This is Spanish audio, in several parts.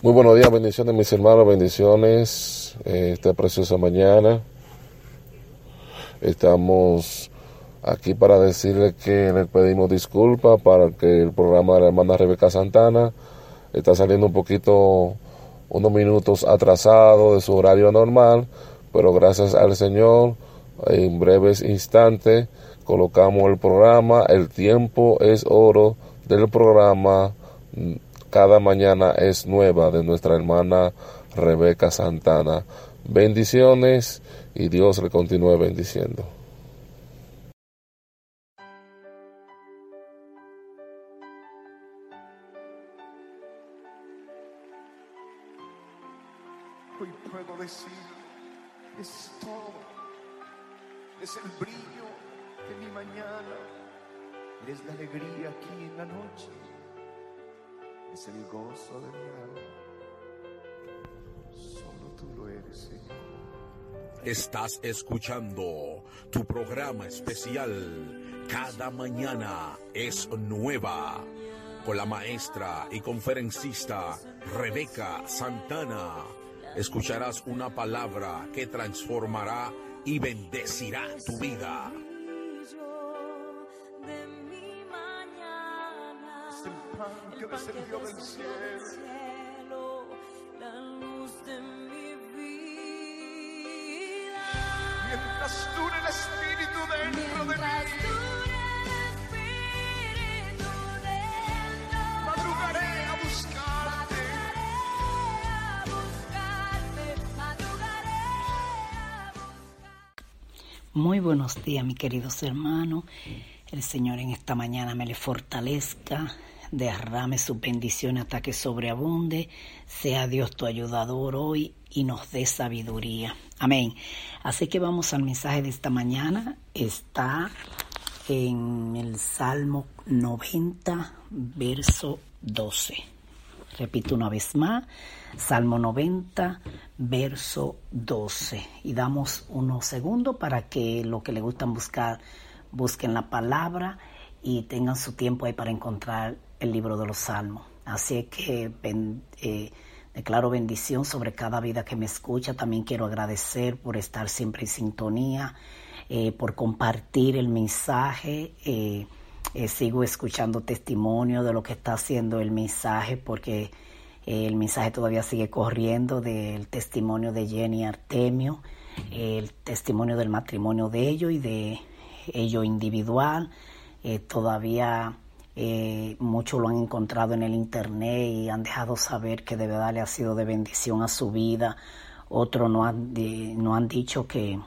Muy buenos días, bendiciones mis hermanos, bendiciones eh, esta preciosa mañana. Estamos aquí para decirles que les pedimos disculpas para que el programa de la hermana Rebeca Santana está saliendo un poquito, unos minutos atrasado de su horario normal, pero gracias al Señor, en breves instantes colocamos el programa, el tiempo es oro del programa cada mañana es nueva de nuestra hermana Rebeca Santana. Bendiciones y Dios le continúe bendiciendo. Hoy puedo decir, es todo, es el brillo de mi mañana, es la alegría aquí en la noche es el gozo de mi alma. Solo tú lo eres, Señor. Estás escuchando tu programa especial Cada mañana es nueva con la maestra y conferencista Rebeca Santana. Escucharás una palabra que transformará y bendecirá tu vida. Que descendió del cielo. la luz de mi vida. Mientras dure el Espíritu dentro de mí, dure el Espíritu dentro madrugaré a buscarte. a buscarte, madrugaré a buscarte. Muy buenos días, mis queridos hermanos. El Señor en esta mañana me le fortalezca, derrame sus bendiciones hasta que sobreabunde. Sea Dios tu ayudador hoy y nos dé sabiduría. Amén. Así que vamos al mensaje de esta mañana. Está en el Salmo 90, verso 12. Repito una vez más, Salmo 90, verso 12. Y damos unos segundos para que los que le gustan buscar, busquen la palabra y tengan su tiempo ahí para encontrar el libro de los Salmos. Así que eh, declaro bendición sobre cada vida que me escucha. También quiero agradecer por estar siempre en sintonía, eh, por compartir el mensaje. eh, sigo escuchando testimonio de lo que está haciendo el mensaje porque el mensaje todavía sigue corriendo del testimonio de Jenny Artemio, el testimonio del matrimonio de ellos y de ello individual. Todavía eh, muchos lo han encontrado en el internet y han dejado saber que de verdad le ha sido de bendición a su vida. Otros no han, no han dicho que,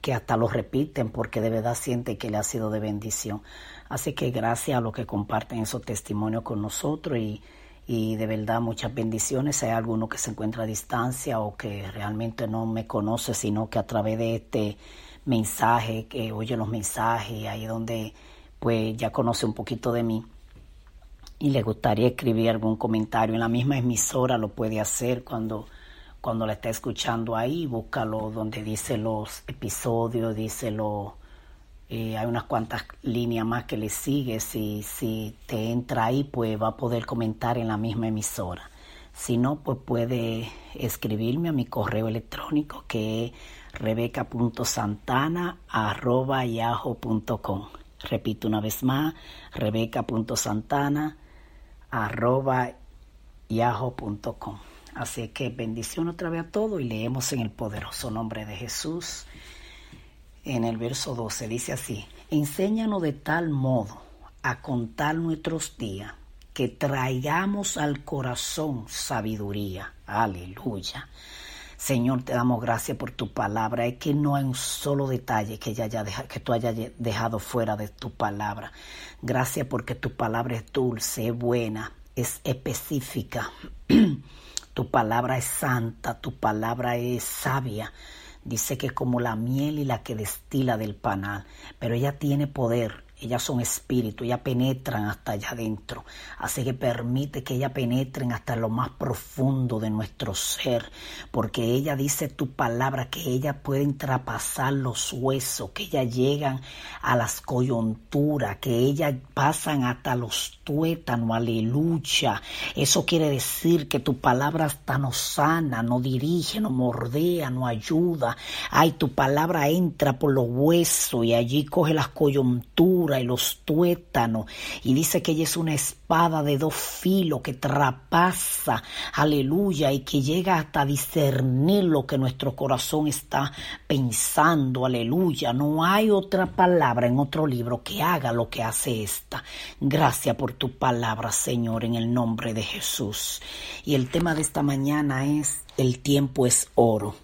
que hasta lo repiten porque de verdad siente que le ha sido de bendición. Así que gracias a los que comparten esos testimonios con nosotros y, y de verdad muchas bendiciones. Si hay alguno que se encuentra a distancia o que realmente no me conoce, sino que a través de este mensaje, que oye los mensajes, ahí donde pues ya conoce un poquito de mí y le gustaría escribir algún comentario en la misma emisora, lo puede hacer cuando, cuando la está escuchando ahí, búscalo donde dice los episodios, dice lo, eh, hay unas cuantas líneas más que le sigue, si, si te entra ahí, pues va a poder comentar en la misma emisora. Si no, pues puede escribirme a mi correo electrónico que es rebeca.santana.yahoo.com. Repito una vez más, rebeca.santana arroba yahoo.com. Así que bendición otra vez a todos y leemos en el poderoso nombre de Jesús. En el verso 12 dice así, enséñanos de tal modo a contar nuestros días que traigamos al corazón sabiduría. Aleluya. Señor, te damos gracias por tu palabra. Es que no hay un solo detalle que, ella haya que tú hayas dejado fuera de tu palabra. Gracias porque tu palabra es dulce, es buena, es específica. tu palabra es santa, tu palabra es sabia. Dice que es como la miel y la que destila del panal, pero ella tiene poder. Ellas son espíritu, ellas penetran hasta allá adentro. Así que permite que ellas penetren hasta lo más profundo de nuestro ser. Porque ella dice tu palabra que ellas pueden traspasar los huesos, que ellas llegan a las coyunturas, que ellas pasan hasta los tuétanos. Aleluya. Eso quiere decir que tu palabra hasta nos sana, nos dirige, nos mordea, nos ayuda. Ay, tu palabra entra por los huesos y allí coge las coyunturas y los tuétanos. Y dice que ella es una espada de dos filos que traspasa, aleluya, y que llega hasta discernir lo que nuestro corazón está pensando, aleluya. No hay otra palabra en otro libro que haga lo que hace esta. Gracias por tu palabra, Señor, en el nombre de Jesús. Y el tema de esta mañana es el tiempo es oro.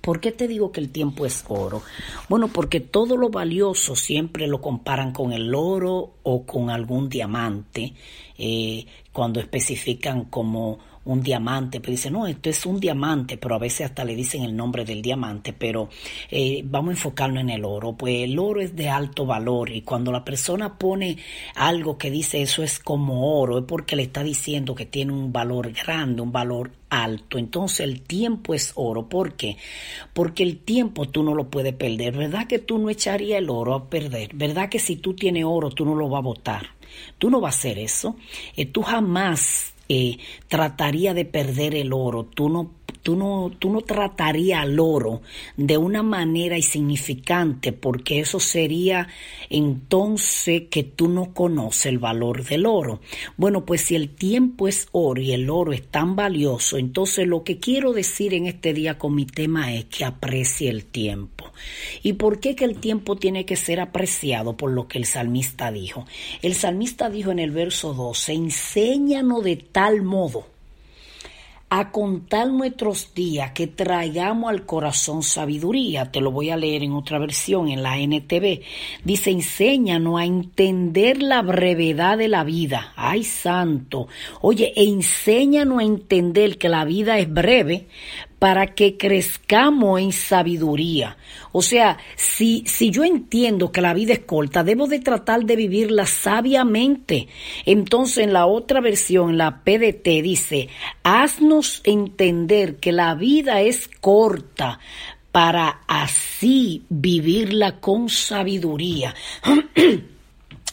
¿Por qué te digo que el tiempo es oro? Bueno, porque todo lo valioso siempre lo comparan con el oro o con algún diamante, eh, cuando especifican como un diamante, pero dicen, no, esto es un diamante, pero a veces hasta le dicen el nombre del diamante, pero eh, vamos a enfocarnos en el oro, pues el oro es de alto valor y cuando la persona pone algo que dice eso es como oro, es porque le está diciendo que tiene un valor grande, un valor alto. Entonces el tiempo es oro. ¿Por qué? Porque el tiempo tú no lo puedes perder. ¿Verdad que tú no echarías el oro a perder? ¿Verdad que si tú tienes oro tú no lo vas a botar? Tú no vas a hacer eso. Eh, tú jamás eh, trataría de perder el oro. Tú no Tú no, tú no tratarías al oro de una manera insignificante porque eso sería entonces que tú no conoces el valor del oro. Bueno, pues si el tiempo es oro y el oro es tan valioso, entonces lo que quiero decir en este día con mi tema es que aprecie el tiempo. ¿Y por qué que el tiempo tiene que ser apreciado? Por lo que el salmista dijo. El salmista dijo en el verso 12, enséñanos de tal modo a contar nuestros días que traigamos al corazón sabiduría. Te lo voy a leer en otra versión, en la NTV. Dice, enséñanos a entender la brevedad de la vida. Ay, santo. Oye, enséñanos a entender que la vida es breve para que crezcamos en sabiduría. O sea, si, si yo entiendo que la vida es corta, debo de tratar de vivirla sabiamente. Entonces, en la otra versión, la PDT dice, haznos entender que la vida es corta para así vivirla con sabiduría.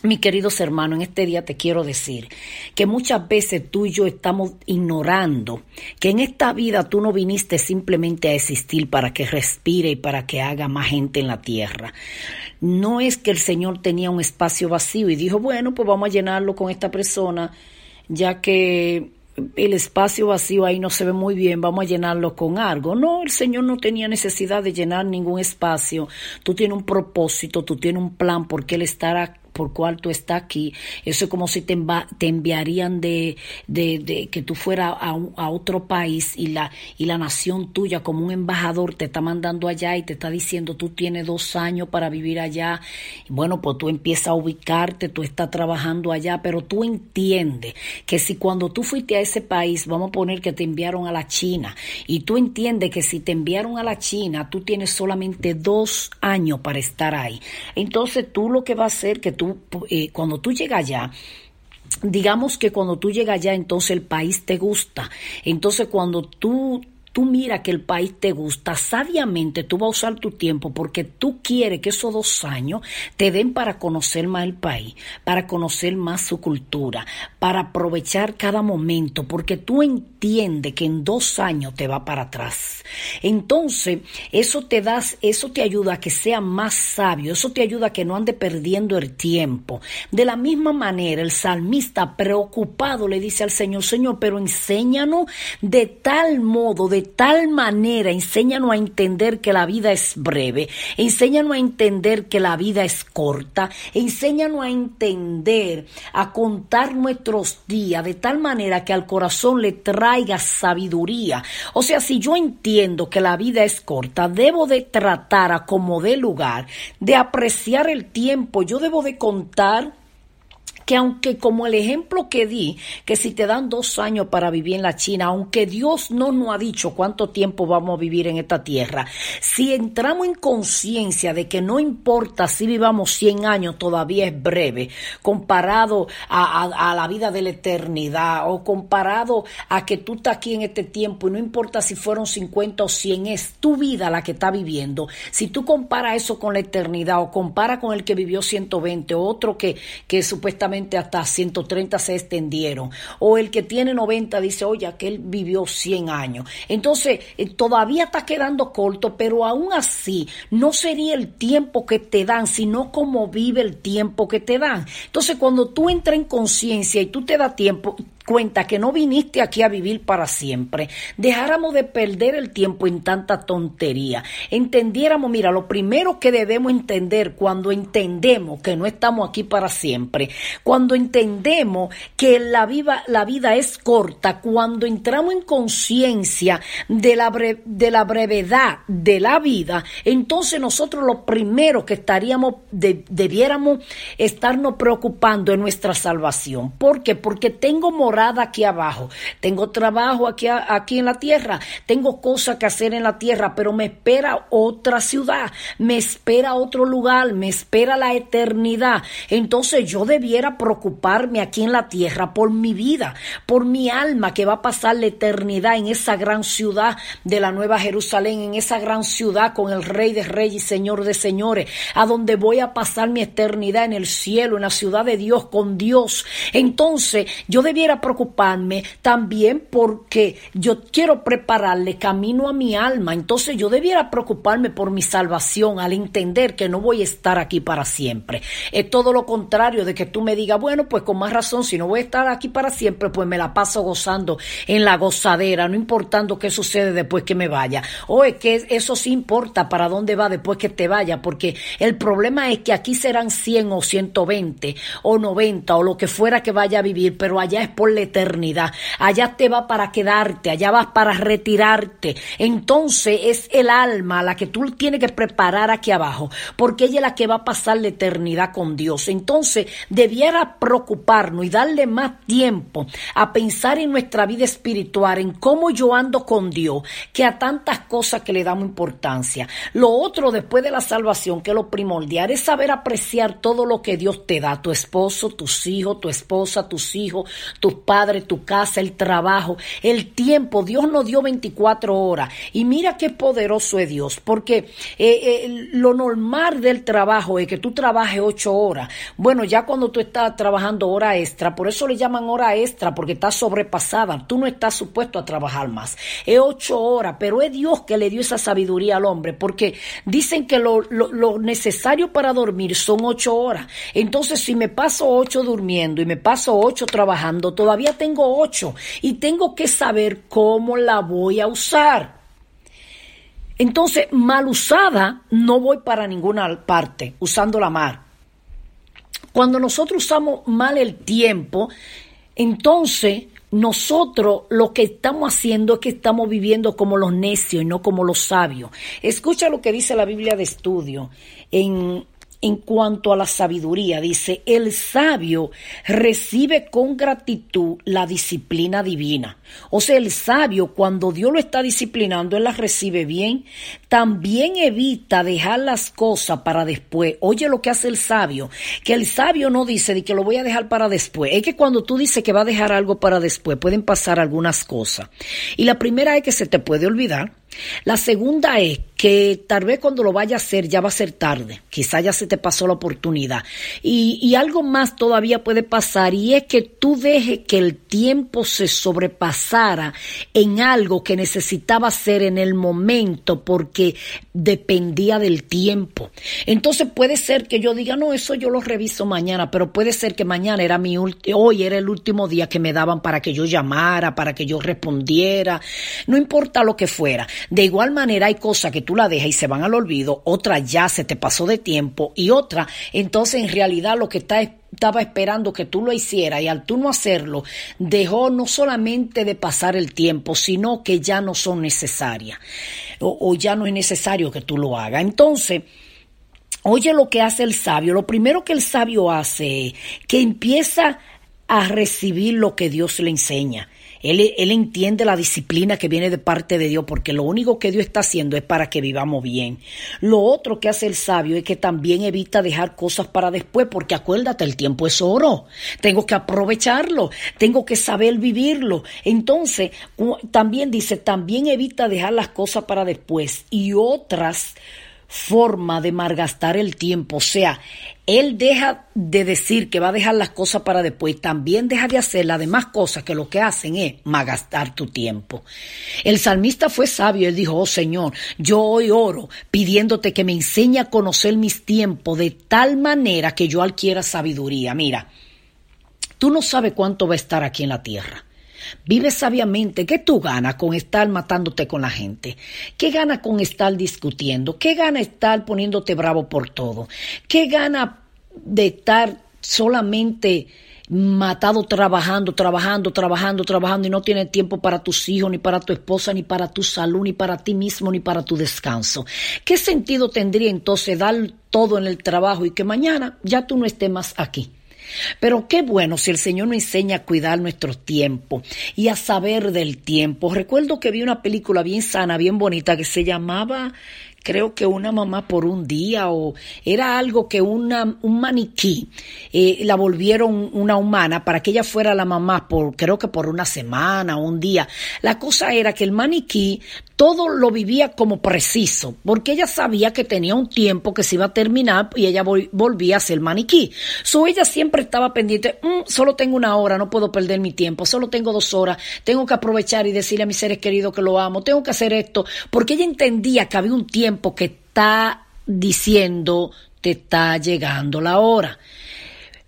Mis queridos hermanos, en este día te quiero decir que muchas veces tú y yo estamos ignorando que en esta vida tú no viniste simplemente a existir para que respire y para que haga más gente en la tierra. No es que el Señor tenía un espacio vacío y dijo, bueno, pues vamos a llenarlo con esta persona, ya que el espacio vacío ahí no se ve muy bien, vamos a llenarlo con algo. No, el Señor no tenía necesidad de llenar ningún espacio. Tú tienes un propósito, tú tienes un plan porque Él estará por cual tú estás aquí. Eso es como si te, enviarían de, que tú fueras a, otro país y la, y la nación tuya como un embajador te está mandando allá y te está diciendo tú tienes dos años para vivir allá. Bueno, pues tú empiezas a ubicarte, tú estás trabajando allá, pero tú entiendes que si cuando tú fuiste a ese país, vamos a poner que te enviaron a la China, y tú entiendes que si te enviaron a la China, tú tienes solamente dos años para estar ahí. Entonces tú lo que va a hacer que tú, eh, cuando tú llegas allá, digamos que cuando tú llegas allá, entonces el país te gusta. Entonces cuando tú tú mira que el país te gusta, sabiamente tú vas a usar tu tiempo porque tú quieres que esos dos años te den para conocer más el país, para conocer más su cultura, para aprovechar cada momento, porque tú entiendes que en dos años te va para atrás. Entonces, eso te das, eso te ayuda a que sea más sabio, eso te ayuda a que no ande perdiendo el tiempo. De la misma manera, el salmista preocupado le dice al Señor, Señor, pero enséñanos de tal modo, de tal manera, enséñanos a entender que la vida es breve, enséñanos a entender que la vida es corta, enséñanos a entender, a contar nuestros días de tal manera que al corazón le traiga sabiduría. O sea, si yo entiendo que la vida es corta, debo de tratar a como dé lugar, de apreciar el tiempo, yo debo de contar que aunque como el ejemplo que di, que si te dan dos años para vivir en la China, aunque Dios no nos ha dicho cuánto tiempo vamos a vivir en esta tierra, si entramos en conciencia de que no importa si vivamos 100 años, todavía es breve, comparado a, a- la vida de la eternidad o comparado a que tú estás aquí en este tiempo y no importa si fueron 50 o 100, es tu vida la que está viviendo. Si tú comparas eso con la eternidad o compara con el que vivió 120 o otro que, que supuestamente hasta 130 se extendieron o el que tiene 90 dice, oye, aquel vivió 100 años. Entonces, eh, todavía está quedando corto, pero aún así no sería el tiempo que te dan, sino cómo vive el tiempo que te dan. Entonces, cuando tú entras en conciencia y tú te das tiempo, cuenta que no viniste aquí a vivir para siempre, dejáramos de perder el tiempo en tanta tontería, entendiéramos, mira, lo primero que debemos entender cuando entendemos que no estamos aquí para siempre, cuando entendemos que la vida, la vida es corta, cuando entramos en conciencia de, la de la brevedad de la vida, entonces nosotros lo primero que estaríamos, de- debiéramos estarnos preocupando en nuestra salvación. ¿Por qué? Porque tengo aquí abajo, tengo trabajo aquí, aquí en la tierra, tengo cosas que hacer en la tierra, pero me espera otra ciudad, me espera otro lugar, me espera la eternidad. Entonces yo debiera preocuparme aquí en la tierra por mi vida, por mi alma que va a pasar la eternidad en esa gran ciudad de la Nueva Jerusalén, en esa gran ciudad con el Rey de Reyes y Señor de Señores, a donde voy a pasar mi eternidad en el cielo, en la ciudad de Dios, con Dios. Entonces yo debiera preocuparme también porque yo quiero prepararle camino a mi alma. Entonces yo debiera preocuparme por mi salvación al entender que no voy a estar aquí para siempre. Es todo lo contrario de que tú me digas, bueno, pues con más razón, si no voy a estar aquí para siempre, pues me la paso gozando en la gozadera, no importando qué sucede después que me vaya. O es que eso sí importa para dónde va después que te vaya, porque el problema es que aquí serán 100 o 120 o 90 o lo que fuera que vaya a vivir, pero allá es por eternidad. Allá te va para quedarte, allá vas para retirarte. Entonces es el alma la que tú tienes que preparar aquí abajo, porque ella es la que va a pasar la eternidad con Dios. Entonces debiera preocuparnos y darle más tiempo a pensar en nuestra vida espiritual, en cómo yo ando con Dios, que a tantas cosas que le damos importancia. Lo otro después de la salvación, que es lo primordial, es saber apreciar todo lo que Dios te da, tu esposo, tus hijos, tu esposa, tus hijos, tus padres, tu casa, el trabajo, el tiempo. Dios nos dio 24 horas. Y mira qué poderoso es Dios, porque eh, eh, lo normal del trabajo es que tú trabajes 8 horas. Bueno, ya cuando tú estás trabajando hora extra, por eso le llaman hora extra, porque está sobrepasada. Tú no estás supuesto a trabajar más. Es 8 horas, pero es Dios que le dio esa sabiduría al hombre, porque dicen que lo, lo- necesario para dormir son 8 horas. Entonces, si me paso 8 durmiendo y me paso 8 trabajando, todavía tengo 8 y tengo que saber cómo la voy a usar. Entonces, mal usada, no voy para ninguna parte usándola mal. Cuando nosotros usamos mal el tiempo, entonces nosotros lo que estamos haciendo es que estamos viviendo como los necios y no como los sabios. Escucha lo que dice la Biblia de estudio en, en cuanto a la sabiduría. Dice, el sabio recibe con gratitud la disciplina divina. O sea, el sabio cuando Dios lo está disciplinando, él las recibe bien. También evita dejar las cosas para después. Oye lo que hace el sabio, que el sabio no dice de que lo voy a dejar para después. Es que cuando tú dices que va a dejar algo para después, pueden pasar algunas cosas. Y la primera es que se te puede olvidar. La segunda es que tal vez cuando lo vaya a hacer ya va a ser tarde, quizá ya se te pasó la oportunidad. Y, y algo más todavía puede pasar y es que tú dejes que el tiempo se sobrepasara en algo que necesitaba hacer en el momento porque dependía del tiempo. Entonces puede ser que yo diga, no, eso yo lo reviso mañana, pero puede ser que mañana era mi hoy era el último día que me daban para que yo llamara, para que yo respondiera, no importa lo que fuera. De igual manera hay cosas que tú la dejas y se van al olvido, otra ya se te pasó de tiempo y otra, entonces en realidad lo que está es- estaba esperando que tú lo hicieras y al tú no hacerlo, dejó no solamente de pasar el tiempo, sino que ya no son necesarias o, o ya no es necesario que tú lo hagas. Entonces, Oye lo que hace el sabio. Lo primero que el sabio hace es que empieza a recibir lo que Dios le enseña. Él, él entiende la disciplina que viene de parte de Dios porque lo único que Dios está haciendo es para que vivamos bien. Lo otro que hace el sabio es que también evita dejar cosas para después porque acuérdate, el tiempo es oro. Tengo que aprovecharlo, tengo que saber vivirlo. Entonces, también dice, también evita dejar las cosas para después y otras forma de malgastar el tiempo. O sea, él deja de decir que va a dejar las cosas para después, también deja de hacer las demás cosas que lo que hacen es malgastar tu tiempo. El salmista fue sabio, él dijo, oh Señor, yo hoy oro pidiéndote que me enseñe a conocer mis tiempos de tal manera que yo adquiera sabiduría. Mira, tú no sabes cuánto va a estar aquí en la tierra. Vive sabiamente. ¿Qué tú ganas con estar matándote con la gente? ¿Qué gana con estar discutiendo? ¿Qué gana estar poniéndote bravo por todo? ¿Qué gana de estar solamente matado trabajando, trabajando, trabajando, trabajando y no tienes tiempo para tus hijos, ni para tu esposa, ni para tu salud, ni para ti mismo, ni para tu descanso? ¿Qué sentido tendría entonces dar todo en el trabajo y que mañana ya tú no estés más aquí? Pero qué bueno si el Señor nos enseña a cuidar nuestro tiempo y a saber del tiempo. Recuerdo que vi una película bien sana, bien bonita, que se llamaba, creo que una mamá por un día o era algo que una, un maniquí eh, la volvieron una humana para que ella fuera la mamá por, creo que por una semana o un día. La cosa era que el maniquí todo lo vivía como preciso, porque ella sabía que tenía un tiempo que se iba a terminar y ella vol- volvía a ser maniquí. So ella siempre estaba pendiente, "Mm, solo tengo una hora, no puedo perder mi tiempo, solo tengo dos horas, tengo que aprovechar y decirle a mis seres queridos que lo amo, tengo que hacer esto, porque ella entendía que había un tiempo que está diciendo, te está llegando la hora.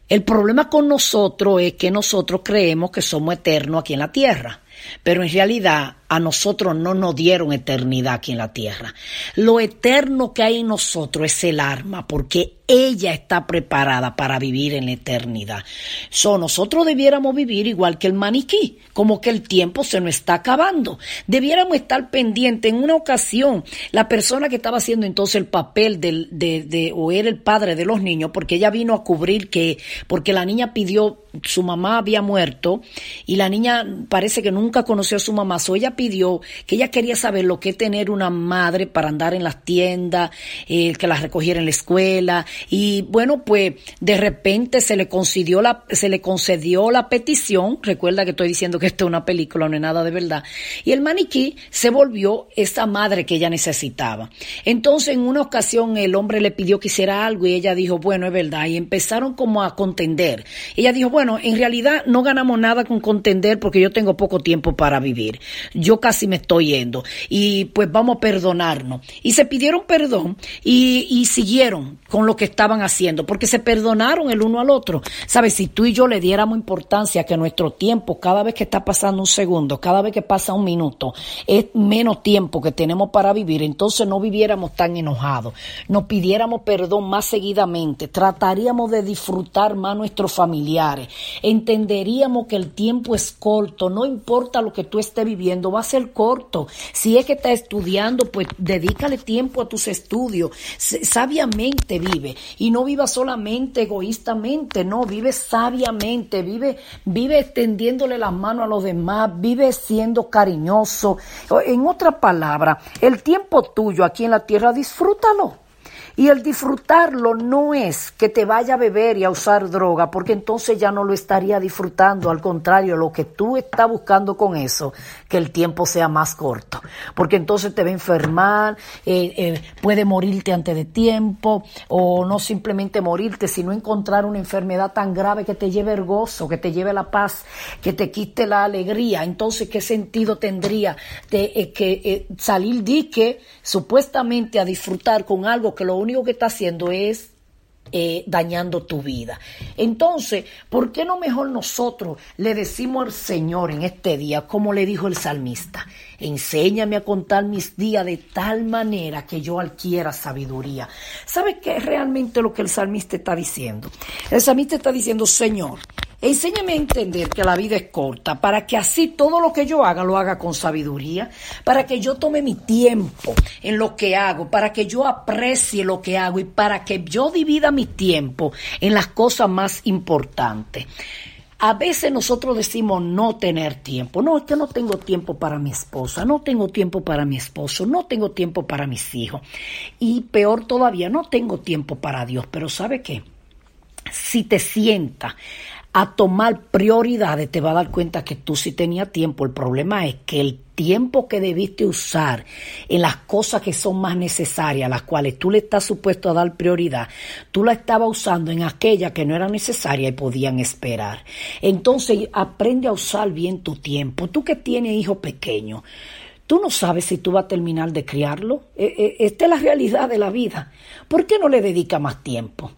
El problema con nosotros es que nosotros creemos que somos eternos aquí en la tierra, pero en realidad a nosotros no nos dieron eternidad aquí en la tierra. Lo eterno que hay en nosotros es el alma, porque ella está preparada para vivir en la eternidad. So, nosotros debiéramos vivir igual que el maniquí, como que el tiempo se nos está acabando. Debiéramos estar pendientes. En una ocasión, la persona que estaba haciendo entonces el papel de, de, o era el padre de los niños, porque ella vino a cubrir que, porque la niña pidió, su mamá había muerto, y la niña parece que nunca conoció a su mamá, so ella pidió que ella quería saber lo que es tener una madre para andar en las tiendas, eh, que la recogiera en la escuela, y bueno, pues de repente se le concedió la, se le concedió la petición, recuerda que estoy diciendo que esto es una película, no es nada de verdad, y el maniquí se volvió esa madre que ella necesitaba. Entonces en una ocasión el hombre le pidió que hiciera algo y ella dijo, bueno, es verdad, y empezaron como a contender. Ella dijo, bueno, en realidad no ganamos nada con contender porque yo tengo poco tiempo para vivir. Yo casi me estoy yendo. Y pues vamos a perdonarnos. Y se pidieron perdón y, y siguieron con lo que estaban haciendo porque se perdonaron el uno al otro. Sabes, si tú y yo le diéramos importancia que nuestro tiempo, cada vez que está pasando un segundo, cada vez que pasa un minuto, es menos tiempo que tenemos para vivir, entonces no viviéramos tan enojados, nos pidiéramos perdón más seguidamente, trataríamos de disfrutar más nuestros familiares, entenderíamos que el tiempo es corto, no importa lo que tú estés viviendo, va a ser corto. Si es que estás estudiando, pues dedícale tiempo a tus estudios, sabiamente vive y no viva solamente egoístamente, no, vive sabiamente, vive, vive extendiéndole las manos a los demás, vive siendo cariñoso. En otra palabra, el tiempo tuyo aquí en la tierra, disfrútalo. Y el disfrutarlo no es que te vaya a beber y a usar droga, porque entonces ya no lo estaría disfrutando. Al contrario, lo que tú estás buscando con eso, que el tiempo sea más corto. Porque entonces te va a enfermar, eh, eh, puede morirte antes de tiempo, o no simplemente morirte, sino encontrar una enfermedad tan grave que te lleve el gozo, que te lleve la paz, que te quite la alegría. Entonces, ¿qué sentido tendría de eh, que eh, salir dique supuestamente a disfrutar con algo que lo único que está haciendo es eh, dañando tu vida. Entonces, ¿por qué no mejor nosotros le decimos al Señor en este día, como le dijo el salmista, enséñame a contar mis días de tal manera que yo adquiera sabiduría? ¿Sabe qué es realmente lo que el salmista está diciendo? El salmista está diciendo, Señor, Enséñame a entender que la vida es corta, para que así todo lo que yo haga lo haga con sabiduría, para que yo tome mi tiempo en lo que hago, para que yo aprecie lo que hago y para que yo divida mi tiempo en las cosas más importantes. A veces nosotros decimos no tener tiempo. No, es que no tengo tiempo para mi esposa, no tengo tiempo para mi esposo, no tengo tiempo para mis hijos. Y peor todavía, no tengo tiempo para Dios. Pero ¿sabe qué? Si te sientas a tomar prioridades, te va a dar cuenta que tú sí tenías tiempo. El problema es que el tiempo que debiste usar en las cosas que son más necesarias, las cuales tú le estás supuesto a dar prioridad, tú la estabas usando en aquellas que no eran necesarias y podían esperar. Entonces, aprende a usar bien tu tiempo. Tú que tienes hijos pequeños, Tú no sabes si tú vas a terminar de criarlo. Eh, eh, esta es la realidad de la vida. ¿Por qué no le dedica más tiempo?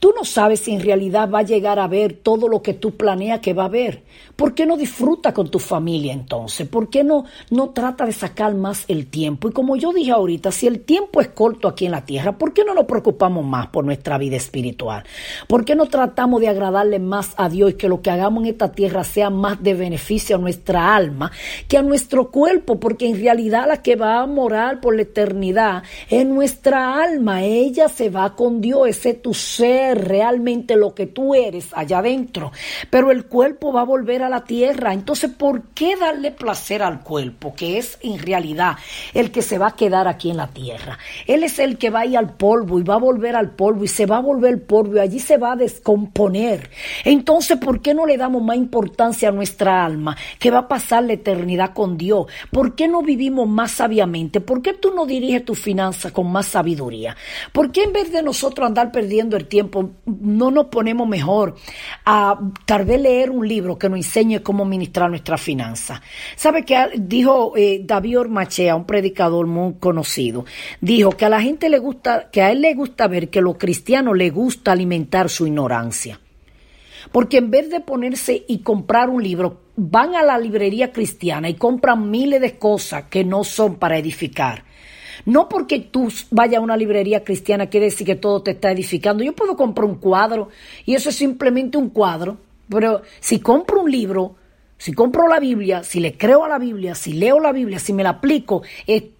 Tú no sabes si en realidad va a llegar a ver todo lo que tú planeas que va a ver. ¿Por qué no disfruta con tu familia entonces? ¿Por qué no, no trata de sacar más el tiempo? Y como yo dije ahorita, si el tiempo es corto aquí en la tierra, ¿por qué no nos preocupamos más por nuestra vida espiritual? ¿Por qué no tratamos de agradarle más a Dios y que lo que hagamos en esta tierra sea más de beneficio a nuestra alma que a nuestro cuerpo? Porque en realidad la que va a morar por la eternidad es nuestra alma. Ella se va con Dios, ese tu ser realmente lo que tú eres allá adentro, pero el cuerpo va a volver a la tierra. Entonces, ¿por qué darle placer al cuerpo, que es en realidad el que se va a quedar aquí en la tierra? Él es el que va a ir al polvo y va a volver al polvo y se va a volver polvo y allí se va a descomponer. Entonces, ¿por qué no le damos más importancia a nuestra alma, que va a pasar la eternidad con Dios? ¿Por qué no vivimos más sabiamente? ¿Por qué tú no diriges tu finanza con más sabiduría? ¿Por qué en vez de nosotros andar perdiendo el tiempo, no nos ponemos mejor a tal vez leer un libro que nos enseñe cómo administrar nuestra finanza. ¿Sabe que dijo eh, David Ormachea, un predicador muy conocido? Dijo que a la gente le gusta, que a él le gusta ver que a los cristianos le gusta alimentar su ignorancia. Porque en vez de ponerse y comprar un libro, van a la librería cristiana y compran miles de cosas que no son para edificar. No porque tú vayas a una librería cristiana quiere decir que todo te está edificando. Yo puedo comprar un cuadro y eso es simplemente un cuadro, pero si compro un libro, si compro la Biblia, si le creo a la Biblia, si leo la Biblia, si me la aplico,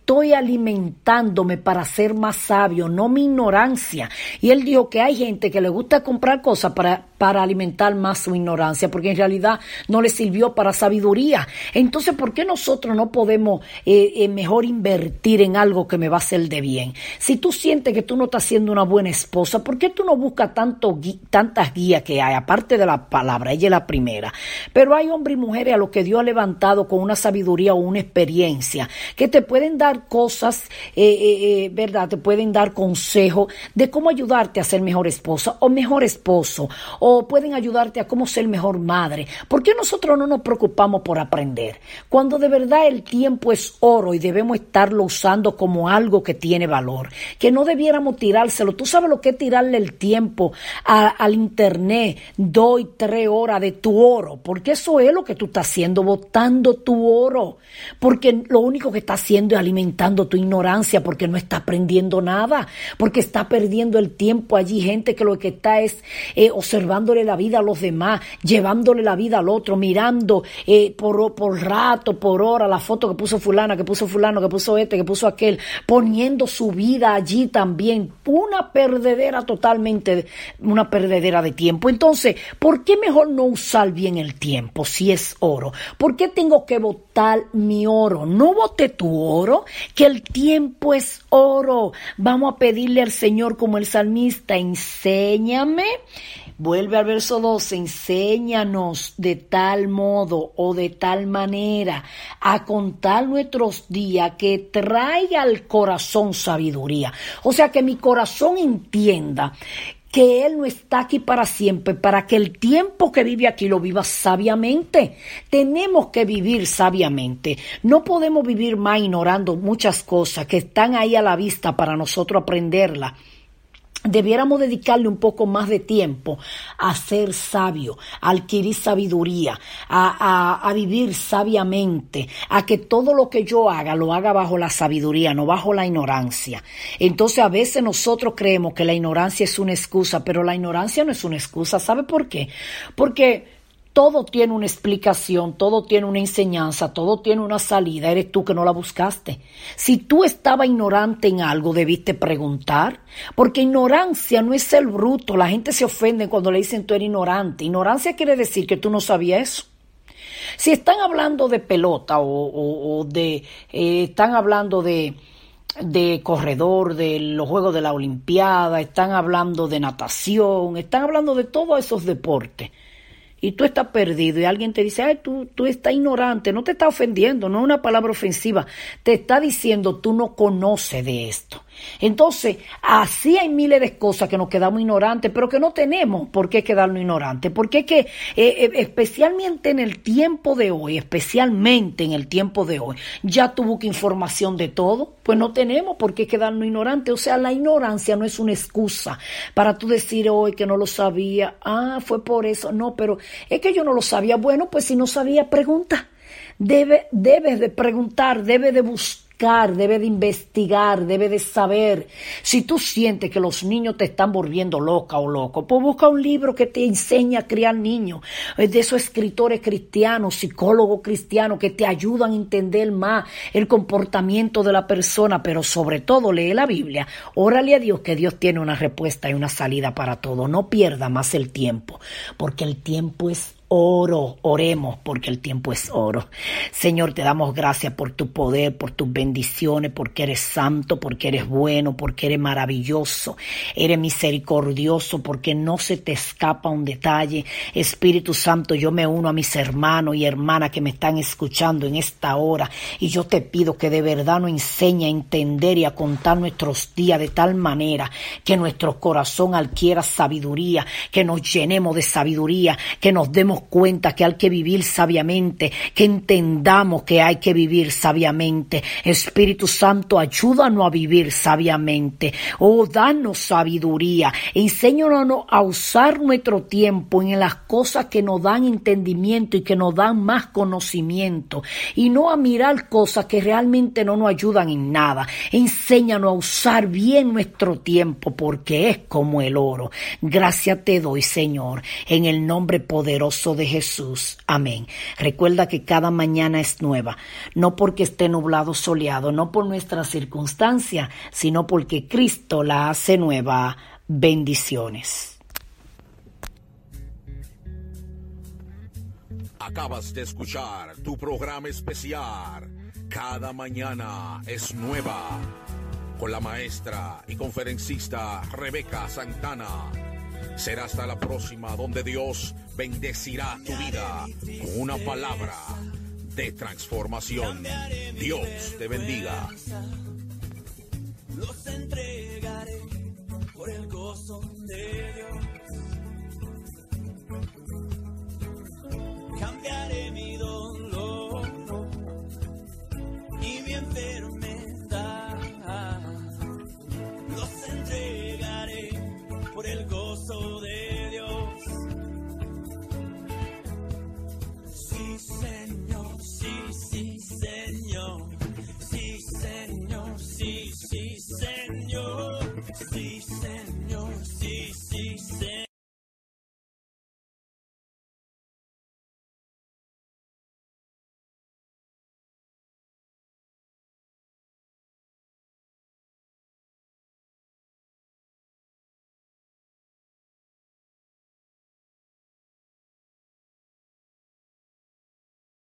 estoy alimentándome para ser más sabio, no mi ignorancia. Y él dijo que hay gente que le gusta comprar cosas para, para alimentar más su ignorancia, porque en realidad no le sirvió para sabiduría. Entonces, ¿por qué nosotros no podemos eh, eh, mejor invertir en algo que me va a hacer de bien? Si tú sientes que tú no estás siendo una buena esposa, ¿por qué tú no buscas tantas guías que hay? Aparte de la palabra, ella es la primera. Pero hay hombres y mujeres a los que Dios ha levantado con una sabiduría o una experiencia que te pueden dar cosas, eh, eh, eh, ¿verdad? Te pueden dar consejo de cómo ayudarte a ser mejor esposa o mejor esposo, o pueden ayudarte a cómo ser mejor madre. ¿Por qué nosotros no nos preocupamos por aprender? Cuando de verdad el tiempo es oro y debemos estarlo usando como algo que tiene valor, que no debiéramos tirárselo. Tú sabes lo que es tirarle el tiempo al internet, doy tres horas de tu oro, porque eso es lo que tú estás haciendo, botando tu oro, porque lo único que está haciendo es tu ignorancia, porque no está aprendiendo nada, porque está perdiendo el tiempo allí, gente que lo que está es eh, observándole la vida a los demás, llevándole la vida al otro, mirando eh, por, por rato, por hora, la foto que puso fulana, que puso fulano, que puso este, que puso aquel, poniendo su vida allí también, una perdedera totalmente, una perdedera de tiempo. Entonces, ¿por qué mejor no usar bien el tiempo si es oro? ¿Por qué tengo que votar mi oro? No vote tu oro, que el tiempo es oro. Vamos a pedirle al Señor como el salmista, enséñame. Vuelve al verso 12, enséñanos de tal modo o de tal manera a contar nuestros días que traiga al corazón sabiduría. O sea, que mi corazón entienda que Él no está aquí para siempre, para que el tiempo que vive aquí lo viva sabiamente. Tenemos que vivir sabiamente. No podemos vivir más ignorando muchas cosas que están ahí a la vista para nosotros aprenderlas debiéramos dedicarle un poco más de tiempo a ser sabio, a adquirir sabiduría, a, a, a, vivir sabiamente, a que todo lo que yo haga lo haga bajo la sabiduría, no bajo la ignorancia. Entonces a veces nosotros creemos que la ignorancia es una excusa, pero la ignorancia no es una excusa. ¿Sabe por qué? Porque todo tiene una explicación, todo tiene una enseñanza, todo tiene una salida. Eres tú que no la buscaste. Si tú estabas ignorante en algo, debiste preguntar. Porque ignorancia no es ser bruto. La gente se ofende cuando le dicen tú eres ignorante. Ignorancia quiere decir que tú no sabías eso. Si están hablando de pelota o, de, eh, están hablando de, de corredor, de los Juegos de la Olimpiada, están hablando de natación, están hablando de todos esos deportes y tú estás perdido y alguien te dice, ay, tú, tú estás ignorante, no te está ofendiendo, no es una palabra ofensiva, te está diciendo, tú no conoces de esto. Entonces, así hay miles de cosas que nos quedamos ignorantes, pero que no tenemos por qué quedarnos ignorantes, porque es que, eh, eh, especialmente en el tiempo de hoy, especialmente en el tiempo de hoy, ya tuvo que información de todo, pues no tenemos por qué quedarnos ignorantes, o sea, la ignorancia no es una excusa para tú decir hoy que no lo sabía, ah, fue por eso, no, pero es que yo no lo sabía, bueno, pues si no sabía, pregunta. Debe, debes de preguntar, debe de buscar debe de investigar, debe de saber. Si tú sientes que los niños te están volviendo loca o loco, pues busca un libro que te enseñe a criar niños, de esos escritores cristianos, psicólogos cristianos que te ayudan a entender más el comportamiento de la persona, pero sobre todo lee la Biblia. Órale a Dios que Dios tiene una respuesta y una salida para todo. No pierda más el tiempo, porque el tiempo es oro, oremos porque el tiempo es oro. Señor, te damos gracias por tu poder, por tus bendiciones, porque eres santo, porque eres bueno, porque eres maravilloso, eres misericordioso, porque no se te escapa un detalle. Espíritu Santo, yo me uno a mis hermanos y hermanas que me están escuchando en esta hora y yo te pido que de verdad nos enseñe a entender y a contar nuestros días de tal manera que nuestro corazón adquiera sabiduría, que nos llenemos de sabiduría, que nos demos cuenta que hay que vivir sabiamente, que entendamos que hay que vivir sabiamente. Espíritu Santo, ayúdanos a vivir sabiamente. Oh, danos sabiduría. Enséñanos a usar nuestro tiempo en las cosas que nos dan entendimiento y que nos dan más conocimiento. Y no a mirar cosas que realmente no nos ayudan en nada. Enséñanos a usar bien nuestro tiempo porque es como el oro. Gracias te doy, Señor, en el nombre poderoso de Jesús. Amén. Recuerda que cada mañana es nueva, no porque esté nublado soleado, no por nuestra circunstancia, sino porque Cristo la hace nueva. Bendiciones. Acabas de escuchar tu programa especial. Cada mañana es nueva. Con la maestra y conferencista Rebeca Santana. Será hasta la próxima donde Dios bendecirá tu vida con una palabra de transformación. Dios te bendiga.